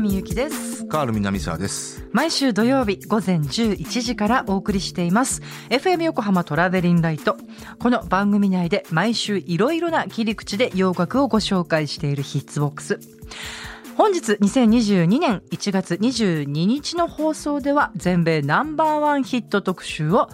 みゆきです。カール南沢です。毎週土曜日午前11時からお送りしています。FM 横浜トラベリンライト。この番組内で毎週いろいろな切り口で洋楽をご紹介しているヒッツボックス。本日2022年1月22日の放送では全米ナンバーワンヒット特集を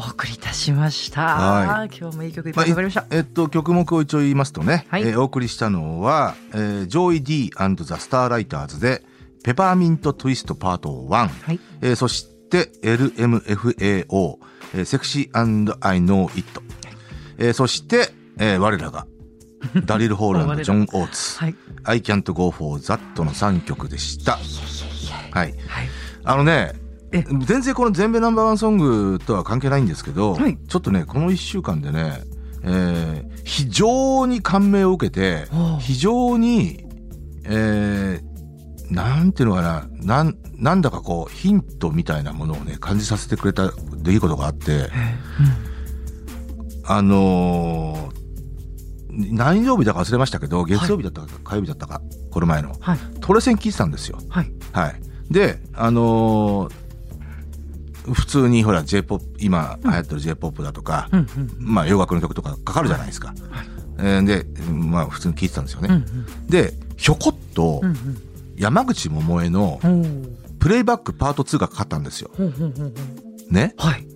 お送りいたしました、は今日もいい曲いっぱいかかりました、えっと曲目を一応言いますとね、はい。えーお送りしたのは、えー、 Joey Dee & the Starliters で Peppermint Twist Part 1、はい。えーそして LMFAO、えー、セクシー I Know It、えーそして、えー我らがダリル・ホール and ジョン・オーツ、はい。I Can't Go For That の3曲でした。はい。はい。あのねえ全然この全米ナンバーワンソングとは関係ないんですけど、はい。ちょっとねこの1週間でね、えー非常に感銘を受けて非常に、えーなんていうのかななんなんだかこうヒントみたいなものをね感じさせてくれた出来事があって、あのー何曜日だか忘れましたけど月曜日だったか火曜日だったかこの前の。はい。トレセン聞いてたんですよ。はい。はい。で、あのー普通にほら J-POP、今流行ってる J-POP だとか、うんうんまあ洋楽の曲とかかかるじゃないですか。えーで、まあ普通に聴いてたんですよね。うんうんで、ひょこっとうん山口百恵のプレイバックパート2がかかったんですよ。ほうほうほうほうね？はい、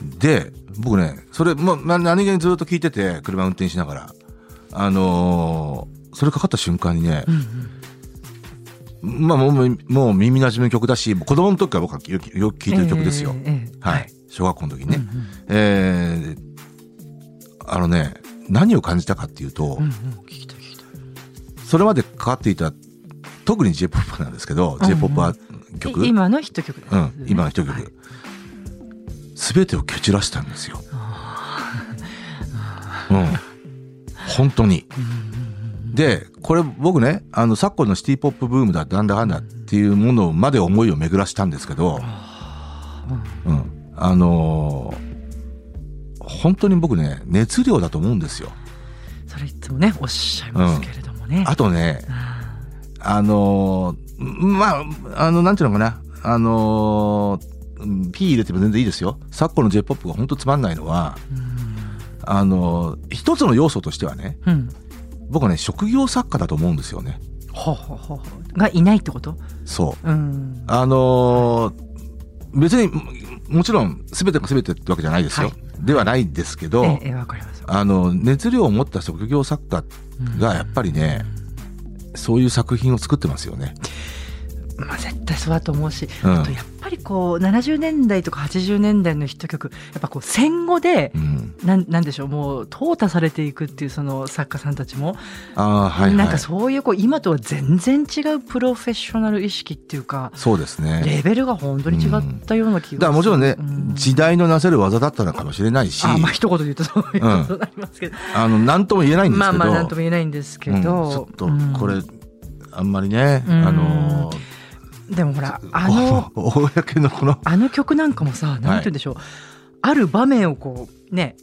うんで、僕ね、それ、もうな何気にずっと聞いてて、車運転しながら。あのーそれかかった瞬間にね、まあもう、もう耳馴染みの曲だし、子供の時から僕はよくよく聴いてる曲ですよ。ええええはい。小学校の時にね。うんうんえーあのね、何を感じたかっていうと、うんうんそれまでかかっていた、特に J-POP なんですけど、うん J-POP は曲、い今のヒット曲ですうん、今の一はい曲。すべてを蹴散らしたんですよ。うん。本当に。で、これ僕ね、あの、昨今のシティポップブームだ、なんだかんだっていうものまで思いを巡らしたんですけど、うん。あのー本当に僕ね、熱量だと思うんですよ。それいつもねおっしゃいますけれどもね、あとね、あのーまあ、あの、なんていうのかな、あのーうん P 入れても全然いいですよ。昨今の J-POP が本当つまんないのは、あのー一つの要素としてはね、うんうん僕はね、職業作家だと思うんですよね。ほうほうほがいないってこと？そう。うんあのー別に、ももちろん、全てが全てってわけじゃないですよ。はいではないんですけど、ええええわかりますあの、熱量を持った職業作家がやっぱりね、そういう作品を作ってますよね。まあ絶対そうだと思うし、うんあとやっぱりこう70年代とか80年代のヒット曲やっぱこう戦後でうん。なんなんでしょうもう淘汰されていくっていうその作家さんたちも、ああ、はい、はい。なんかそういうこう今とは全然違うプロフェッショナル意識っていうかそうですね。レベルが本当に違ったような気がする、だからもちろんね、うん。時代のなせる技だったのかもしれないし、あまあ一言で言うとそういうことになりますけど、あの、なんとも言えないんですけど、まあまあなんとも言えないんですけど、うん。ちょっとうん。これ、あんまりね、うん。あのーでもほらあののこの、あの曲なんかもさなんて言うんでしょう、ある場面をこうね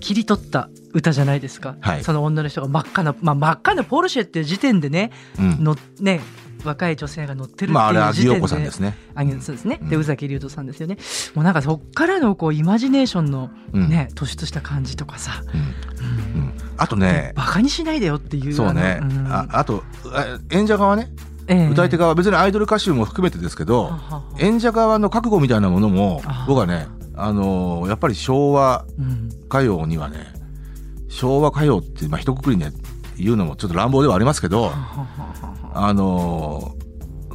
切り取った歌じゃないですか、はい。その女の人が真っ赤な、まあ、真っ赤なポルシェっていう時点でねうん。のね若い女性が乗ってるっていう時点で、まああれ、アギオコさんですね。あそうですね、でうん。宇崎竜斗さんですよね。もうなんかそっからのこうイマジネーションのうん。ね、突出した感じとかさ、うん。うん。あとね、バカにしないでよっていうそうね、あのうん。ああと、あ演者側ね、ええ。歌い手側、別にアイドル歌手も含めてですけどは、はは演者側の覚悟みたいなものもあ、僕はね、あのーやっぱり昭和うん歌謡にはね、昭和歌謡って、まあ、一括りね、言うのもちょっと乱暴ではありますけど、あのー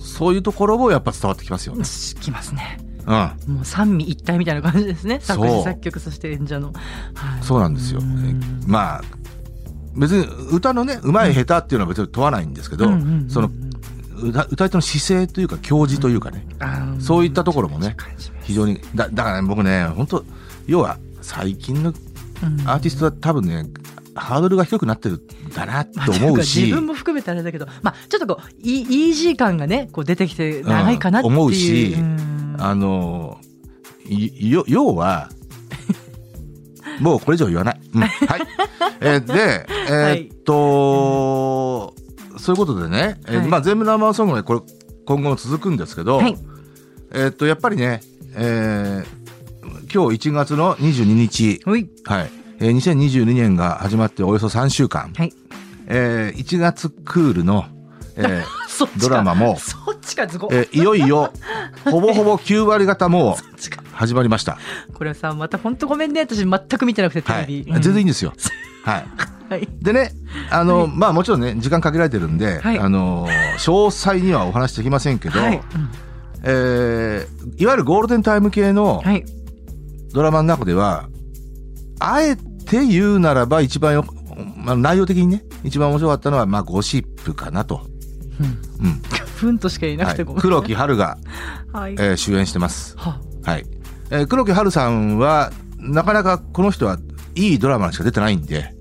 そういうところもやっぱ伝わってきますよね。きますね。うん。もう三位一体みたいな感じですね。作詞作曲そして演者の、はい。そうなんですよ。うん。まあ、別に歌のね、上手い下手っていうのは別に問わないんですけど、うんうんうん。その、歌歌い手の姿勢というか教示というかね、あー。そういったところもね非常にだだからね僕ね本当要は最近のうん。アーティストは多分ねハードルが低くなってるんだなとまあというか思うし、自分も含めてあれだけど、まあ、ちょっとこうイイージー感がねこう出てきて長いかなっていう、うん思うしん。あの要は もうこれ以上言わない。うん。はい。えーで、えーっと、そういうことでね、えーはい。まあ全部生ソングはこれ今後も続くんですけど、はい。えーっとやっぱりね、えー今日1月の22日、はい、えー2022年が始まっておよそ3週間、はい。えー1月クールの、えー そっちか。ドラマもそっちかすごい、えーいよいよほぼほぼ9割方もう そっちか。始まりました。これさまた本当ごめんね。私全く見てなくてテはい、レビ、うん全然いいんですよ。はい。はい。でね、あの、まあもちろんね、時間限られてるんで、はい。あの、詳細にはお話しできませんけど、はい、えーいわゆるゴールデンタイム系のはい。ドラマの中では、あえて言うならば一番よ、まあ、内容的にね、一番面白かったのは、まあゴシップかなと。うん。うん。ふんとしか言えなはい。くてごめん、黒木華が、はい、えー主演してます。ははい。えー黒木華さんは、なかなかこの人はいいドラマしか出てないんで、あ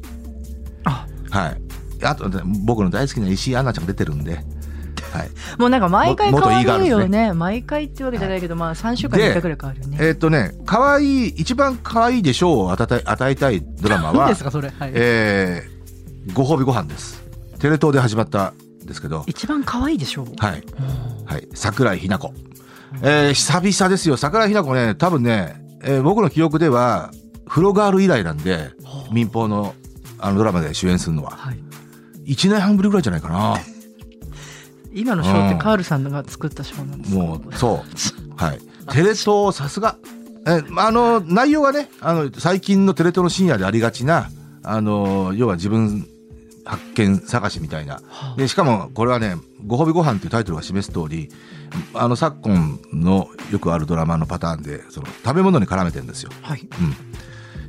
はい。あとね、僕の大好きな石井アンナちゃんが出てるんで、はい。もうなんか毎回変わるよね毎回ってわけじゃないけど、まあ3週間に1回ぐらい変わるよねえーっとね、可愛い、一番可愛いでしょうを与えたい与えたいドラマは何で、すかそれ、はいえー、ご褒美ご飯です。テレ東で始まったんですけど、一番可愛いでしょう？はい。はい。桜井日奈子。えー、久々ですよ。桜井日奈子ね、多分ね、えー僕の記憶では、フロガール以来なんで、民放のあのドラマで主演するのは。はい1年半ぶりぐらいじゃないかな。今のショーってカールさんが作ったショーなんですかもう、そう。はい。テレ東、さすが。え、あの、内容はね、あの、最近のテレ東の深夜でありがちな、あの、要は自分発見探しみたいな。で、しかも、これはね、ご褒美ご飯っていうタイトルが示す通り、あの、昨今のよくあるドラマのパターンで、その、食べ物に絡めてるんですよ。はいうん。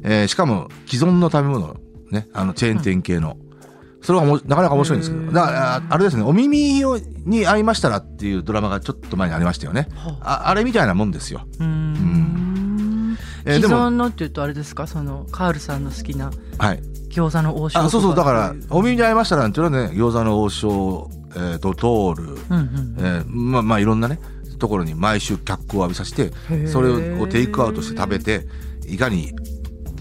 えーしかも、既存の食べ物、ね、あの、チェーン店系の。それはおもなかなか面白いんですけど。だから、ああれですね、お耳をに合いましたらっていうドラマがちょっと前にありましたよね。ああれみたいなもんですよ。うーんえー既存のっていうとあれですか？そのカールさんの好きなはい。餃子の王将あ、そうそう、だからと、お耳に合いましたらっていうのはね、餃子の王将、えー、ドトール、うんうんえーまあまあいろんなね、ところに毎週脚光を浴びさせて、ーそれをテイクアウトして食べて、いかに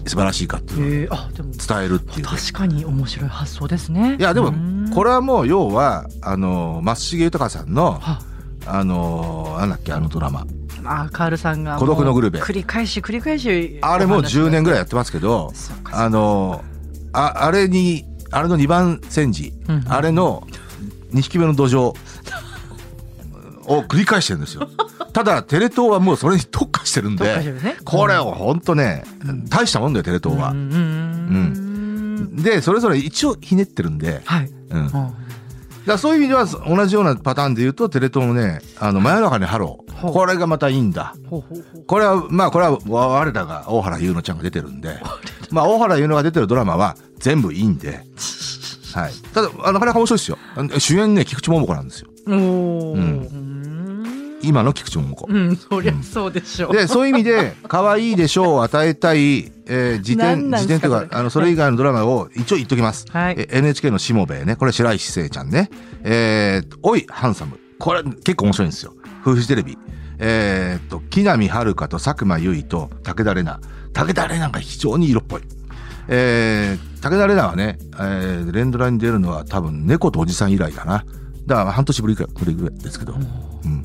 素晴らしいかっていうのを伝えるっていう。確かに面白い発想ですね。いや、でも、これれはもう要は、あの、松重豊さんの、は。あの、なんだっけ、あのドラマ。あカールさんが孤独のグルメ。繰り返し繰り返しあれもう10年ぐらいやってますけど、あの、ああれに、あれの2番煎じ、うんあれの2匹目のどじょうを繰り返してるんですよ。ただ、テレ東はもうそれに特化してるんで、ねこれを本当ね、大したもんだよ、テレ東は。うんうんで、それぞれ一応ひねってるんで、はいうん。だそういう意味では同じようなパターンで言うと、テレ東のね、あの、真夜中にハロー。これがまたいいんだ。これは、まあ、これは、わ我らが大原優乃ちゃんが出てるんで、まあ、大原優乃が出てるドラマは全部いいんで、はい。ただ、あなかなか面白いですよ。主演ね、菊池桃子なんですよ。うん今の菊池桃子。うんそりゃそうでしょうで、そういう意味で、可愛いでしょうを与えたい、えー、時点、何なん時ですかこれ点というか、あの、それ以外のドラマを一応言っときます。はいえ NHK のしもべえね。これ白石聖ちゃんね。えー、おい、ハンサム。これ結構面白いんですよ。フジテレビ。えー、と、木南遥と佐久間由衣と武田玲奈。武田玲奈が非常に色っぽい。えー、武田玲奈はね、えー、連ドラに出るのは多分猫とおじさん以来だな。だから半年ぶりくらいですけど。うん。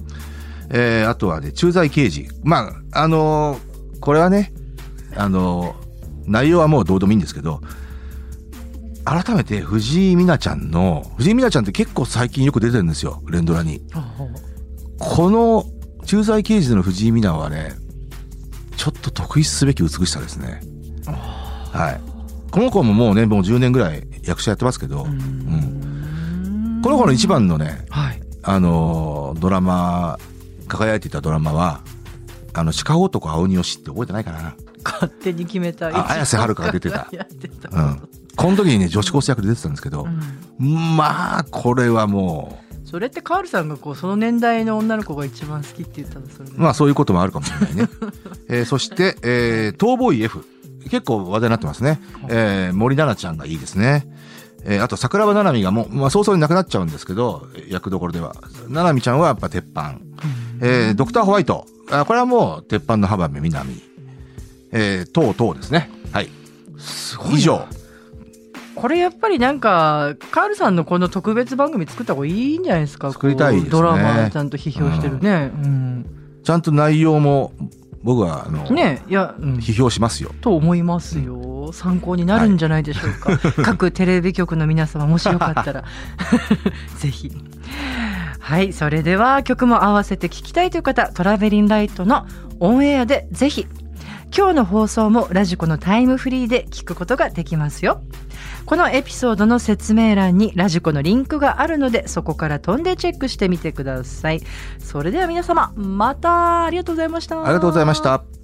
えー、あとはね、駐在刑事。まあ、あのーこれはね、あのー内容はもうどうでもいいんですけど、改めて藤井美奈ちゃんの、藤井美奈ちゃんって結構最近よく出てるんですよ、連ドラに。この駐在刑事の藤井美奈はね、ちょっと特筆すべき美しさですね。はい。この子ももうね、もう10年ぐらい役者やってますけど、うんこの子の一番のね、はいあのードラマ、輝いていたドラマは、あの、鹿男青鬼よしって覚えてないかな勝手に決めたあ綾瀬はるかが出てた やってたうん。この時にね、女子高生役で出てたんですけど、まあ、これはもそれってカールさんがこうその年代の女の子が一番好きって言ったらそれでまあそういうこともあるかもしれないね。えーそして、えー、逃亡医 F。結構話題になってますね。えー、森奈々ちゃんがいいですね。えーあと桜庭ななみがもう、まあ早々に亡くなっちゃうんですけど、役どころでは。ななみちゃんはやっぱ鉄板。えー、ドクターホワイト。あこれはもう鉄板の浜辺美波。えー、等々ですね。はい。すごいな。以上。これやっぱりなんかカールさんのこの特別番組作った方がいいんじゃないですか？作りたいですね。ドラマちゃんと批評してるね、うん。ちゃんと内容も、僕は、あの、ねいや、うん。批評しますよ。と思いますよ。参考になるんじゃないでしょうか、各テレビ局の皆様もしよかったら。ぜひはいそれでは曲も合わせて聴きたいという方トラベリンライトのオンエアでぜひ今日の放送もラジコのタイムフリーで聞くことができますよ。このエピソードの説明欄にラジコのリンクがあるのでそこから飛んでチェックしてみてください。それでは皆様またありがとうございました。ありがとうございました。